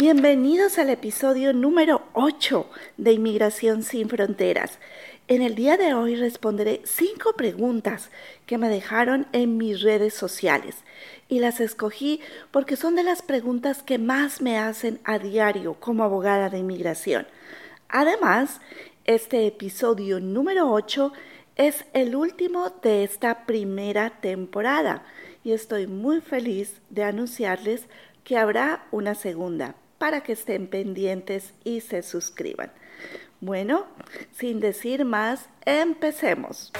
Bienvenidos al episodio número 8 de Inmigración sin Fronteras. En el día de hoy responderé cinco preguntas que me dejaron en mis redes sociales y las escogí porque son de las preguntas que más me hacen a diario como abogada de inmigración. Además, este episodio número 8 es el último de esta primera temporada y estoy muy feliz de anunciarles que habrá una segunda para que estén pendientes y se suscriban. Bueno, sin decir más, empecemos.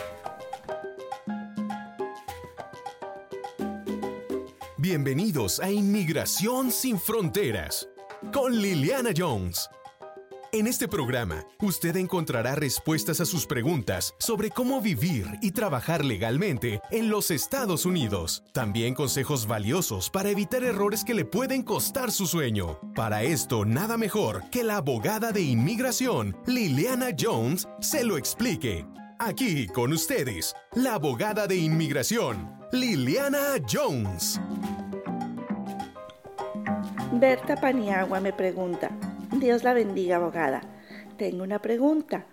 Bienvenidos a Inmigración sin Fronteras con Liliana Jones en este programa, usted encontrará respuestas a sus preguntas sobre cómo vivir y trabajar legalmente en los Estados Unidos. También consejos valiosos para evitar errores que le pueden costar su sueño. Para esto, nada mejor que la abogada de inmigración, Liliana Jones, se lo explique. Aquí con ustedes, la abogada de inmigración, Liliana Jones. Berta Paniagua me pregunta, Dios la bendiga, abogada. Tengo una pregunta.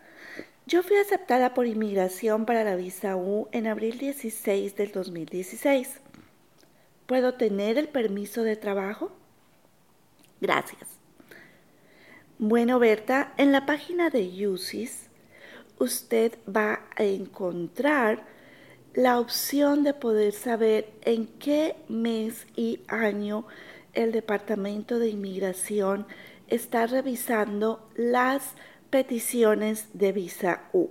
Yo fui aceptada por inmigración para la visa U en abril 16 del 2016. ¿Puedo tener el permiso de trabajo? Gracias. Bueno, Berta, en la página de UCIS usted va a encontrar la opción de poder saber en qué mes y año el Departamento de Inmigración está revisando las peticiones de visa U.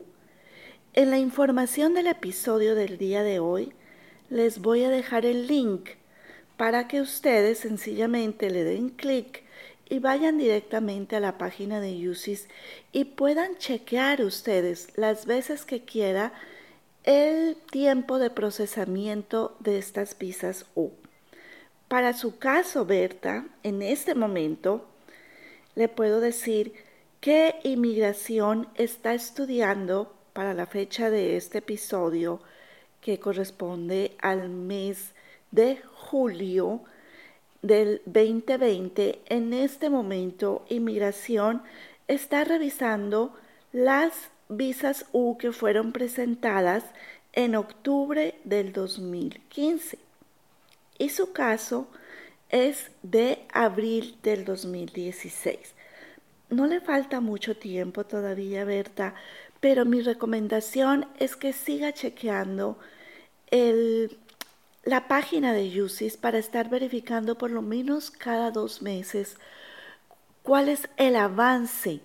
En la información del episodio del día de hoy les voy a dejar el link para que ustedes sencillamente le den clic y vayan directamente a la página de UCIS y puedan chequear ustedes las veces que quiera el tiempo de procesamiento de estas visas U. Para su caso, Berta, en este momento, le puedo decir que inmigración está estudiando para la fecha de este episodio, que corresponde al mes de julio del 2020. En este momento, inmigración está revisando las visas U que fueron presentadas en octubre del 2015. Y su caso es de abril del 2016. No le falta mucho tiempo todavía, Berta, pero mi recomendación es que siga chequeando la página de UCIS para estar verificando por lo menos cada dos meses cuál es el avance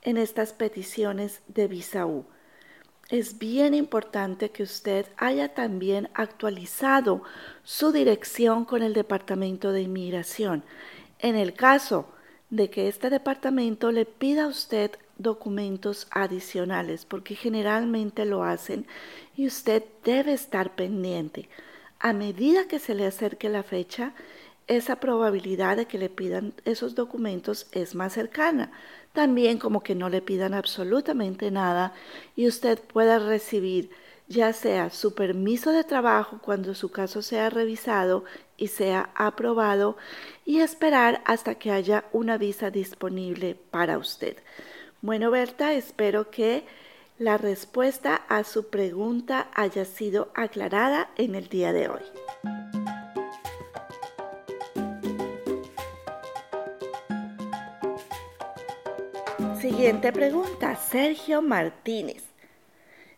en estas peticiones de visa U es bien importante que usted haya también actualizado su dirección con el Departamento de Inmigración. En el caso de que este departamento le pida a usted documentos adicionales, porque generalmente lo hacen y usted debe estar pendiente. A medida que se le acerque la fecha, esa probabilidad de que le pidan esos documentos es más cercana. También como que no le pidan absolutamente nada y usted pueda recibir ya sea su permiso de trabajo cuando su caso sea revisado y sea aprobado y esperar hasta que haya una visa disponible para usted. Bueno, Berta, espero que la respuesta a su pregunta haya sido aclarada en el día de hoy. Siguiente pregunta, Sergio Martínez.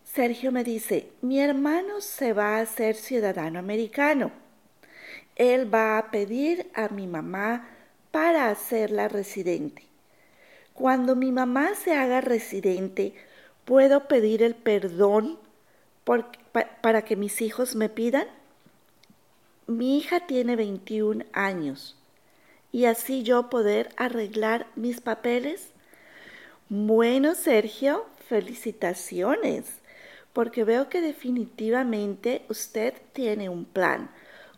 Sergio me dice, mi hermano se va a hacer ciudadano americano. Él va a pedir a mi mamá para hacerla residente. Cuando mi mamá se haga residente, ¿puedo pedir el perdón para que mis hijos me pidan? Mi hija tiene 21 años y así yo poder arreglar mis papeles. Bueno, Sergio, felicitaciones, porque veo que definitivamente usted tiene un plan,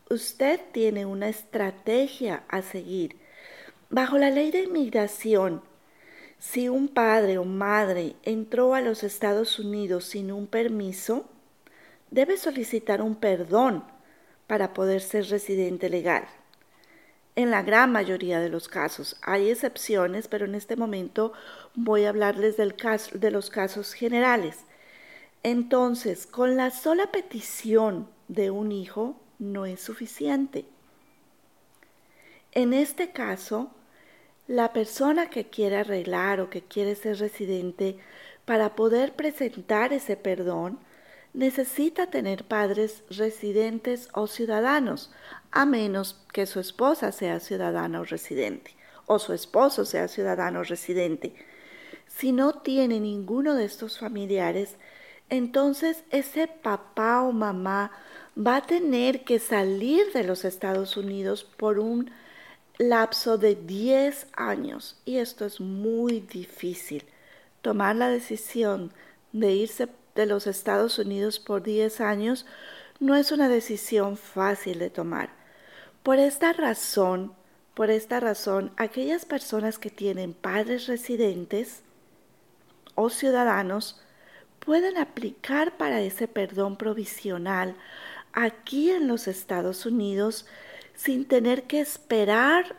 usted tiene una estrategia a seguir. Bajo la ley de inmigración, si un padre o madre entró a los Estados Unidos sin un permiso, debe solicitar un perdón para poder ser residente legal. En la gran mayoría de los casos. Hay excepciones, pero en este momento voy a hablarles del caso, de los casos generales. Entonces, con la sola petición de un hijo no es suficiente. En este caso, la persona que quiere arreglar o que quiere ser residente para poder presentar ese perdón necesita tener padres residentes o ciudadanos, a menos que su esposa sea ciudadana o residente, o su esposo sea ciudadano o residente. Si no tiene ninguno de estos familiares, entonces ese papá o mamá va a tener que salir de los Estados Unidos por un lapso de 10 años. Y esto es muy difícil. Tomar la decisión de irse de los Estados Unidos por 10 años no es una decisión fácil de tomar. Por esta razón, por esta razón, aquellas personas que tienen padres residentes o ciudadanos pueden aplicar para ese perdón provisional aquí en los Estados Unidos sin tener que esperar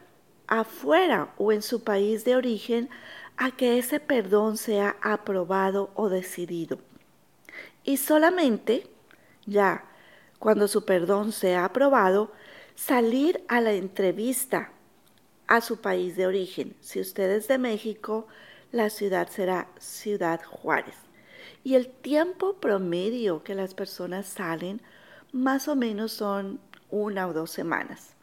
afuera o en su país de origen a que ese perdón sea aprobado o decidido y solamente, ya cuando su perdón sea aprobado, salir a la entrevista a su país de origen. Si usted es de México, la ciudad será Ciudad Juárez. Y el tiempo promedio que las personas salen más o menos son una o dos semanas.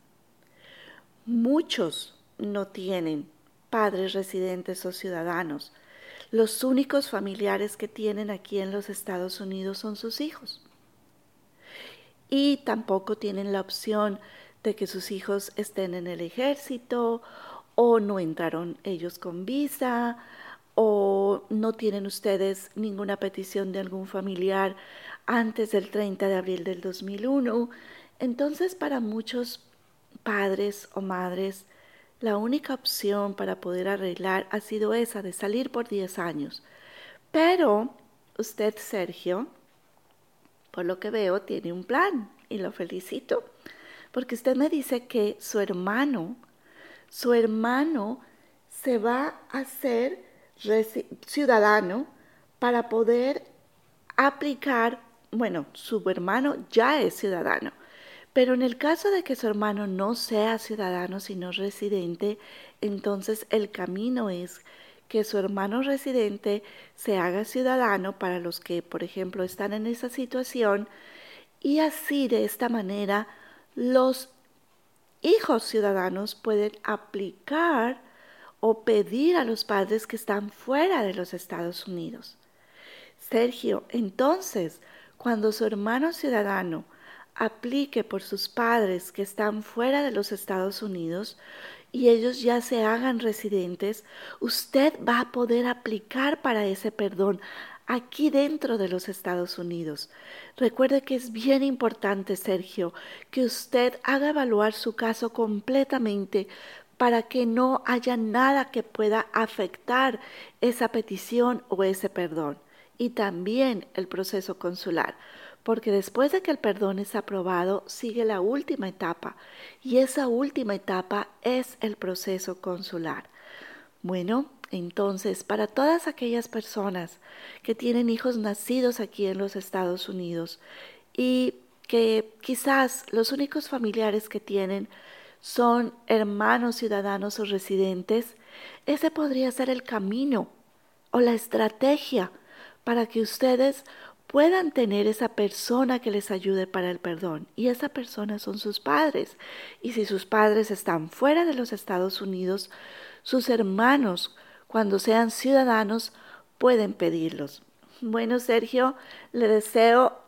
Muchos no tienen padres residentes o ciudadanos los únicos familiares que tienen aquí en los Estados Unidos son sus hijos. Y tampoco tienen la opción de que sus hijos estén en el ejército o no entraron ellos con visa o no tienen ustedes ninguna petición de algún familiar antes del 30 de abril del 2001. Entonces para muchos padres o madres la única opción para poder arreglar ha sido esa de salir por 10 años. Pero usted, Sergio, por lo que veo, tiene un plan y lo felicito, porque usted me dice que su hermano, su hermano se va a hacer ciudadano para poder aplicar, bueno, su hermano ya es ciudadano, pero en el caso de que su hermano no sea ciudadano sino residente, entonces el camino es que su hermano residente se haga ciudadano para los que, por ejemplo, están en esa situación y así de esta manera los hijos ciudadanos pueden aplicar o pedir a los padres que están fuera de los Estados Unidos. Sergio, entonces, cuando su hermano ciudadano aplique por sus padres que están fuera de los Estados Unidos y ellos ya se hagan residentes, usted va a poder aplicar para ese perdón aquí dentro de los Estados Unidos. Recuerde que es bien importante, Sergio, que usted haga evaluar su caso completamente para que no haya nada que pueda afectar esa petición o ese perdón y también el proceso consular porque después de que el perdón es aprobado, sigue la última etapa, y esa última etapa es el proceso consular. Bueno, entonces, para todas aquellas personas que tienen hijos nacidos aquí en los Estados Unidos y que quizás los únicos familiares que tienen son hermanos ciudadanos o residentes, ese podría ser el camino o la estrategia para que ustedes puedan tener esa persona que les ayude para el perdón. Y esa persona son sus padres. Y si sus padres están fuera de los Estados Unidos, sus hermanos, cuando sean ciudadanos, pueden pedirlos. Bueno, Sergio, le deseo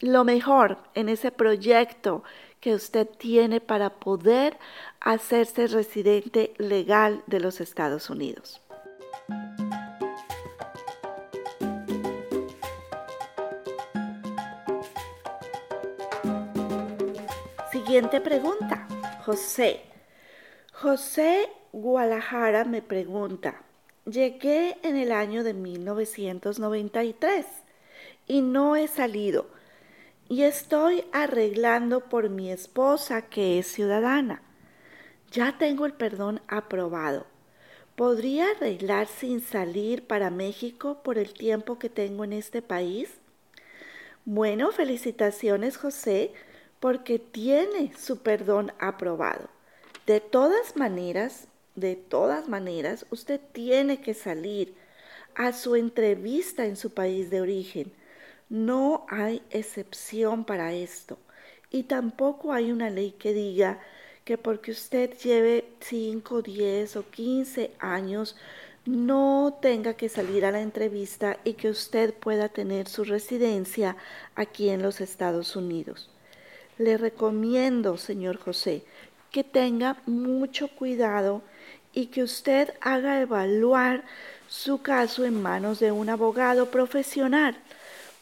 lo mejor en ese proyecto que usted tiene para poder hacerse residente legal de los Estados Unidos. Siguiente pregunta. José. José Guadalajara me pregunta, llegué en el año de 1993 y no he salido y estoy arreglando por mi esposa que es ciudadana. ya tengo el perdón aprobado. ¿Podría arreglar sin salir para México por el tiempo que tengo en este país? Bueno, felicitaciones José, porque tiene su perdón aprobado. De todas maneras, de todas maneras, usted tiene que salir a su entrevista en su país de origen. No hay excepción para esto. Y tampoco hay una ley que diga que porque usted lleve 5, 10 o 15 años, no tenga que salir a la entrevista y que usted pueda tener su residencia aquí en los Estados Unidos. Le recomiendo, señor José, que tenga mucho cuidado y que usted haga evaluar su caso en manos de un abogado profesional,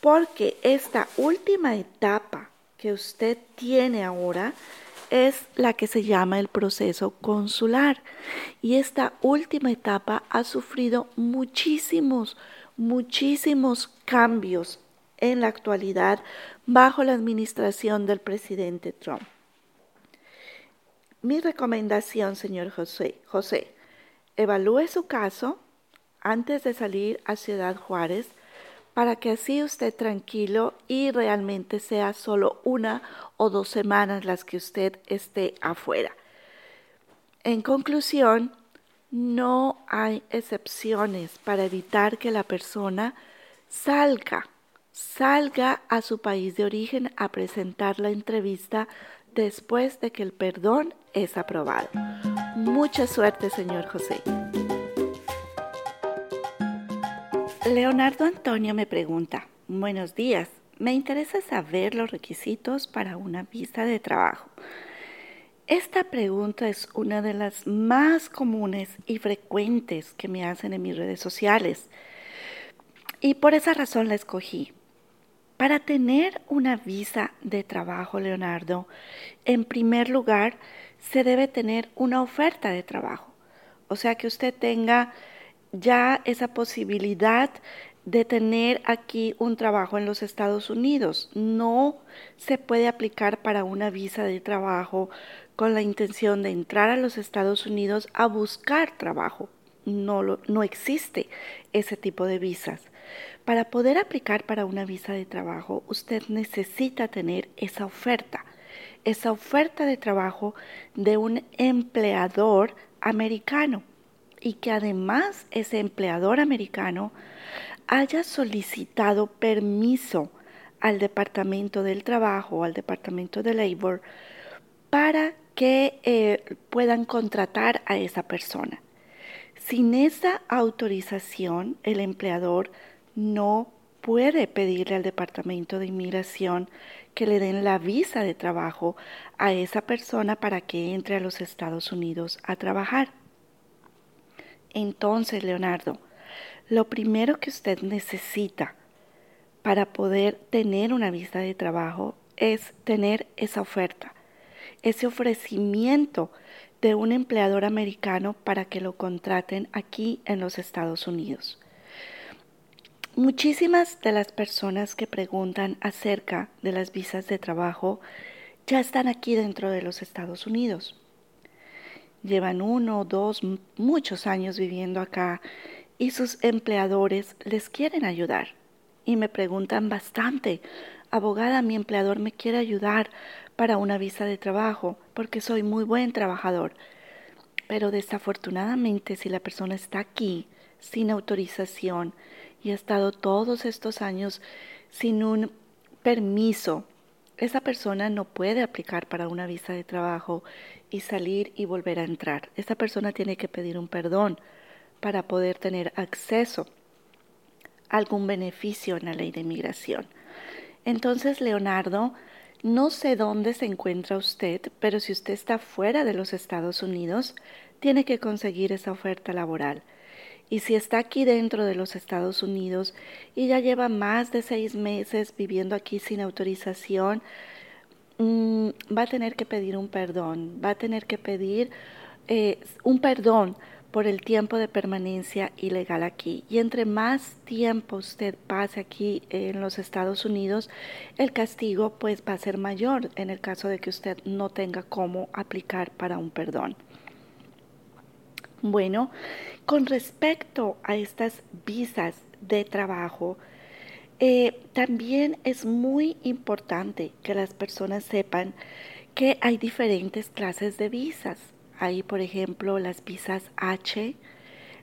porque esta última etapa que usted tiene ahora es la que se llama el proceso consular. Y esta última etapa ha sufrido muchísimos, muchísimos cambios en la actualidad bajo la administración del presidente Trump. Mi recomendación, señor José, José, evalúe su caso antes de salir a Ciudad Juárez para que así usted tranquilo y realmente sea solo una o dos semanas las que usted esté afuera. En conclusión, no hay excepciones para evitar que la persona salga, salga a su país de origen a presentar la entrevista después de que el perdón es aprobado. Mucha suerte, señor José. Leonardo Antonio me pregunta, buenos días, me interesa saber los requisitos para una visa de trabajo. Esta pregunta es una de las más comunes y frecuentes que me hacen en mis redes sociales y por esa razón la escogí. Para tener una visa de trabajo, Leonardo, en primer lugar se debe tener una oferta de trabajo. O sea, que usted tenga ya esa posibilidad de tener aquí un trabajo en los Estados Unidos. No se puede aplicar para una visa de trabajo con la intención de entrar a los Estados Unidos a buscar trabajo. No, no existe ese tipo de visas. Para poder aplicar para una visa de trabajo, usted necesita tener esa oferta, esa oferta de trabajo de un empleador americano y que además ese empleador americano haya solicitado permiso al Departamento del Trabajo al Departamento de Labor para que eh, puedan contratar a esa persona. Sin esa autorización, el empleador no puede pedirle al Departamento de Inmigración que le den la visa de trabajo a esa persona para que entre a los Estados Unidos a trabajar. Entonces, Leonardo, lo primero que usted necesita para poder tener una visa de trabajo es tener esa oferta, ese ofrecimiento de un empleador americano para que lo contraten aquí en los Estados Unidos. Muchísimas de las personas que preguntan acerca de las visas de trabajo ya están aquí dentro de los Estados Unidos llevan uno, dos, muchos años viviendo acá y sus empleadores les quieren ayudar. Y me preguntan bastante, abogada, mi empleador me quiere ayudar para una visa de trabajo porque soy muy buen trabajador. Pero desafortunadamente si la persona está aquí sin autorización y ha estado todos estos años sin un permiso, esa persona no puede aplicar para una visa de trabajo y salir y volver a entrar. Esta persona tiene que pedir un perdón para poder tener acceso a algún beneficio en la ley de inmigración. Entonces, Leonardo, no sé dónde se encuentra usted, pero si usted está fuera de los Estados Unidos, tiene que conseguir esa oferta laboral. Y si está aquí dentro de los Estados Unidos y ya lleva más de seis meses viviendo aquí sin autorización, Mm, va a tener que pedir un perdón, va a tener que pedir eh, un perdón por el tiempo de permanencia ilegal aquí. Y entre más tiempo usted pase aquí en los Estados Unidos, el castigo pues va a ser mayor en el caso de que usted no tenga cómo aplicar para un perdón. Bueno, con respecto a estas visas de trabajo, eh, también es muy importante que las personas sepan que hay diferentes clases de visas. Hay, por ejemplo, las visas H,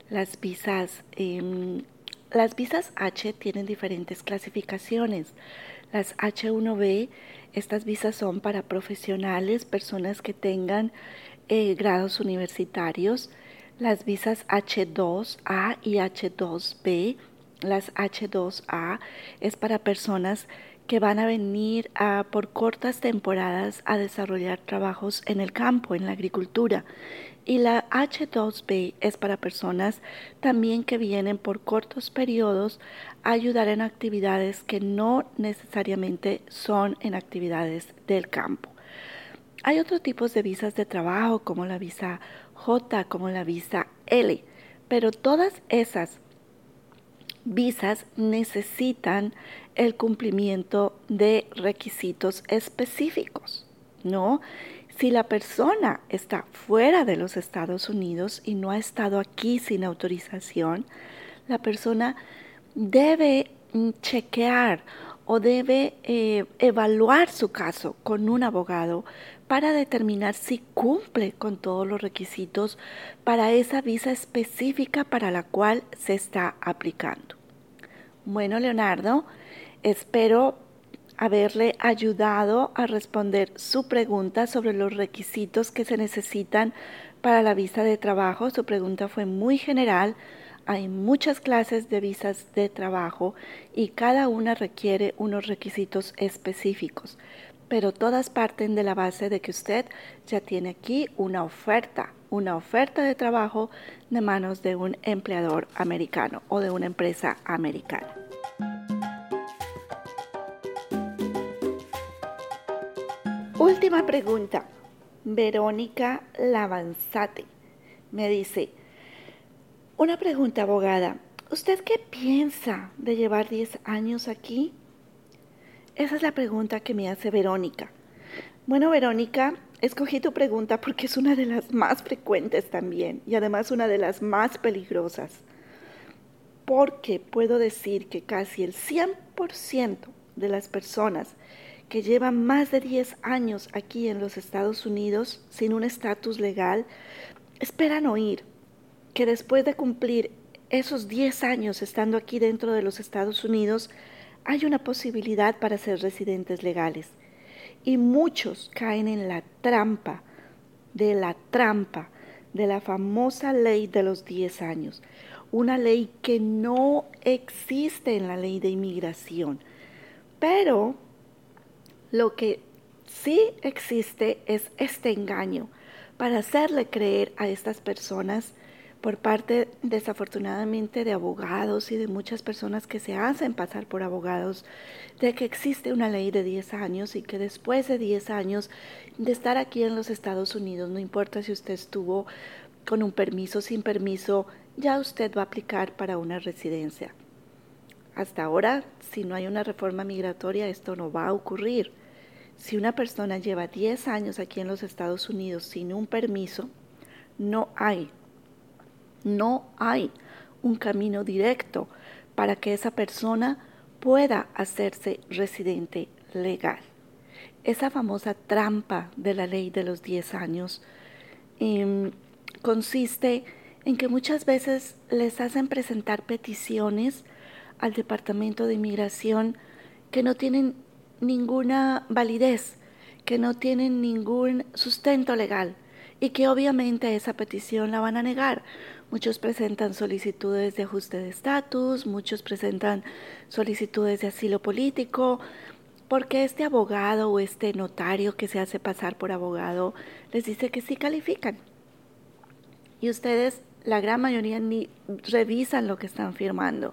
las visas, em, las visas H tienen diferentes clasificaciones. Las H1B, estas visas son para profesionales, personas que tengan eh, grados universitarios. Las visas H2A y H2B, las H2A es para personas que van a venir a, por cortas temporadas a desarrollar trabajos en el campo, en la agricultura. Y la H2B es para personas también que vienen por cortos periodos a ayudar en actividades que no necesariamente son en actividades del campo. Hay otros tipos de visas de trabajo como la visa J, como la visa L, pero todas esas visas necesitan el cumplimiento de requisitos específicos, ¿no? Si la persona está fuera de los Estados Unidos y no ha estado aquí sin autorización, la persona debe chequear o debe eh, evaluar su caso con un abogado para determinar si cumple con todos los requisitos para esa visa específica para la cual se está aplicando. Bueno, Leonardo, espero haberle ayudado a responder su pregunta sobre los requisitos que se necesitan para la visa de trabajo. Su pregunta fue muy general. Hay muchas clases de visas de trabajo y cada una requiere unos requisitos específicos, pero todas parten de la base de que usted ya tiene aquí una oferta, una oferta de trabajo de manos de un empleador americano o de una empresa americana. Última pregunta. Verónica Lavanzate me dice, una pregunta abogada, ¿usted qué piensa de llevar 10 años aquí? Esa es la pregunta que me hace Verónica. Bueno, Verónica, escogí tu pregunta porque es una de las más frecuentes también y además una de las más peligrosas. Porque puedo decir que casi el 100% de las personas que llevan más de 10 años aquí en los Estados Unidos sin un estatus legal, esperan oír que después de cumplir esos 10 años estando aquí dentro de los Estados Unidos, hay una posibilidad para ser residentes legales. Y muchos caen en la trampa de la trampa de la famosa ley de los 10 años, una ley que no existe en la ley de inmigración. Pero lo que sí existe es este engaño para hacerle creer a estas personas por parte desafortunadamente de abogados y de muchas personas que se hacen pasar por abogados, de que existe una ley de 10 años y que después de 10 años de estar aquí en los Estados Unidos, no importa si usted estuvo con un permiso, sin permiso, ya usted va a aplicar para una residencia. Hasta ahora, si no hay una reforma migratoria, esto no va a ocurrir. Si una persona lleva 10 años aquí en los Estados Unidos sin un permiso, no hay, no hay un camino directo para que esa persona pueda hacerse residente legal. Esa famosa trampa de la ley de los 10 años em, consiste en que muchas veces les hacen presentar peticiones al Departamento de Inmigración que no tienen ninguna validez, que no tienen ningún sustento legal y que obviamente esa petición la van a negar. Muchos presentan solicitudes de ajuste de estatus, muchos presentan solicitudes de asilo político, porque este abogado o este notario que se hace pasar por abogado les dice que sí califican. Y ustedes la gran mayoría ni revisan lo que están firmando,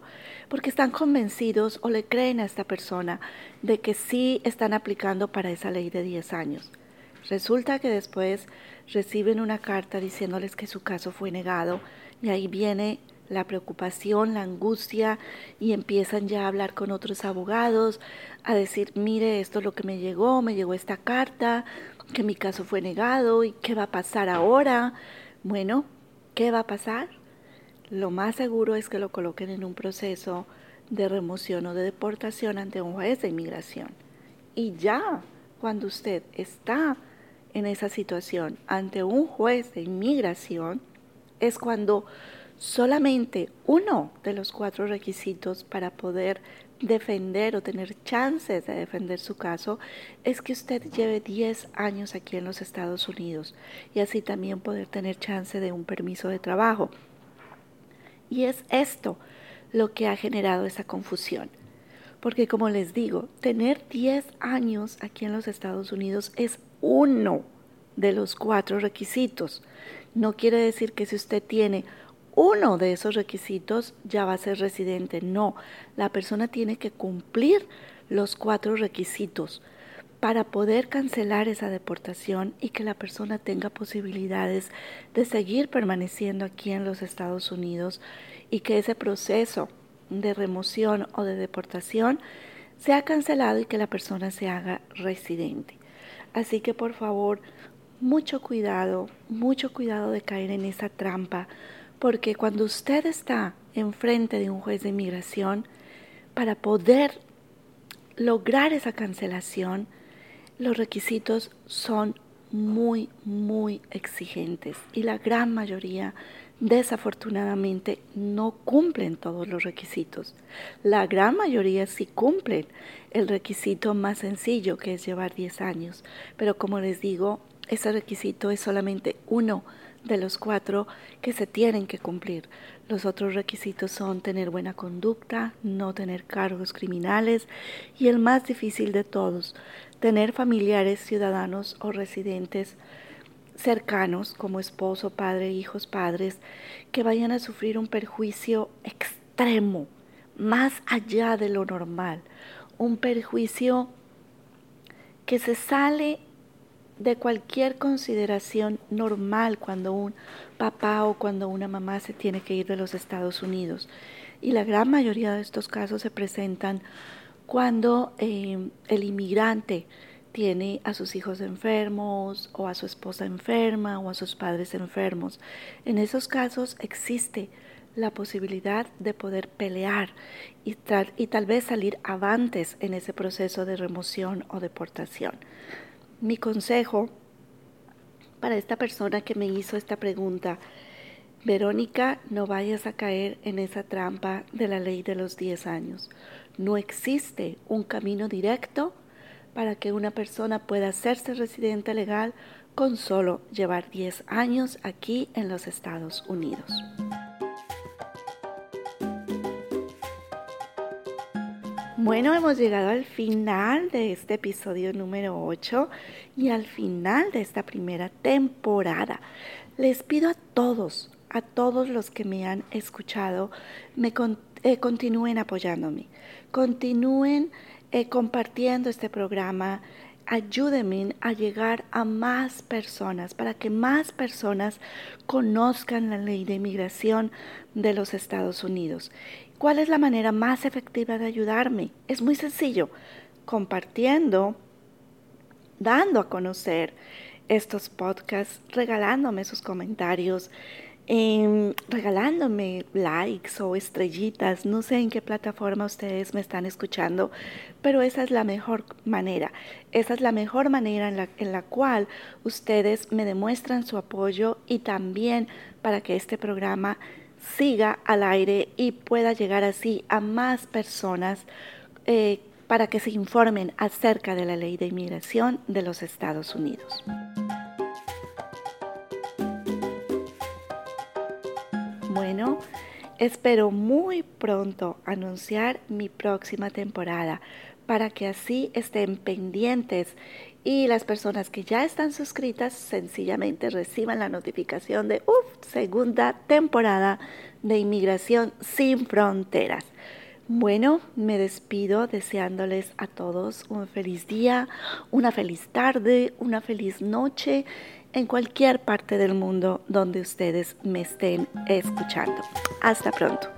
porque están convencidos o le creen a esta persona de que sí están aplicando para esa ley de 10 años. Resulta que después reciben una carta diciéndoles que su caso fue negado y ahí viene la preocupación, la angustia y empiezan ya a hablar con otros abogados, a decir, mire, esto es lo que me llegó, me llegó esta carta, que mi caso fue negado y qué va a pasar ahora. Bueno, ¿Qué va a pasar? Lo más seguro es que lo coloquen en un proceso de remoción o de deportación ante un juez de inmigración. Y ya cuando usted está en esa situación ante un juez de inmigración, es cuando solamente uno de los cuatro requisitos para poder defender o tener chances de defender su caso es que usted lleve 10 años aquí en los Estados Unidos y así también poder tener chance de un permiso de trabajo. Y es esto lo que ha generado esa confusión. Porque como les digo, tener 10 años aquí en los Estados Unidos es uno de los cuatro requisitos. No quiere decir que si usted tiene uno de esos requisitos ya va a ser residente. No, la persona tiene que cumplir los cuatro requisitos para poder cancelar esa deportación y que la persona tenga posibilidades de seguir permaneciendo aquí en los Estados Unidos y que ese proceso de remoción o de deportación sea cancelado y que la persona se haga residente. Así que por favor, mucho cuidado, mucho cuidado de caer en esa trampa, porque cuando usted está enfrente de un juez de inmigración, para poder lograr esa cancelación, los requisitos son muy, muy exigentes. Y la gran mayoría desafortunadamente no cumplen todos los requisitos. La gran mayoría sí cumplen el requisito más sencillo que es llevar 10 años, pero como les digo, ese requisito es solamente uno de los cuatro que se tienen que cumplir. Los otros requisitos son tener buena conducta, no tener cargos criminales y el más difícil de todos, tener familiares, ciudadanos o residentes cercanos como esposo, padre, hijos, padres, que vayan a sufrir un perjuicio extremo, más allá de lo normal, un perjuicio que se sale de cualquier consideración normal cuando un papá o cuando una mamá se tiene que ir de los Estados Unidos. Y la gran mayoría de estos casos se presentan cuando eh, el inmigrante tiene a sus hijos enfermos o a su esposa enferma o a sus padres enfermos. En esos casos existe la posibilidad de poder pelear y, y tal vez salir avantes en ese proceso de remoción o deportación. Mi consejo para esta persona que me hizo esta pregunta, Verónica, no vayas a caer en esa trampa de la ley de los 10 años. No existe un camino directo para que una persona pueda hacerse residente legal con solo llevar 10 años aquí en los Estados Unidos. Bueno, hemos llegado al final de este episodio número 8 y al final de esta primera temporada. Les pido a todos, a todos los que me han escuchado, me eh, continúen apoyándome, continúen eh, compartiendo este programa, ayúdenme a llegar a más personas, para que más personas conozcan la ley de inmigración de los Estados Unidos. ¿Cuál es la manera más efectiva de ayudarme? Es muy sencillo, compartiendo, dando a conocer estos podcasts, regalándome sus comentarios, Em, regalándome likes o estrellitas. No sé en qué plataforma ustedes me están escuchando, pero esa es la mejor manera. Esa es la mejor manera en la, en la cual ustedes me demuestran su apoyo y también para que este programa siga al aire y pueda llegar así a más personas eh, para que se informen acerca de la ley de inmigración de los Estados Unidos. Espero muy pronto anunciar mi próxima temporada para que así estén pendientes y las personas que ya están suscritas sencillamente reciban la notificación de uf, segunda temporada de Inmigración sin Fronteras. Bueno, me despido deseándoles a todos un feliz día, una feliz tarde, una feliz noche en cualquier parte del mundo donde ustedes me estén escuchando. Hasta pronto.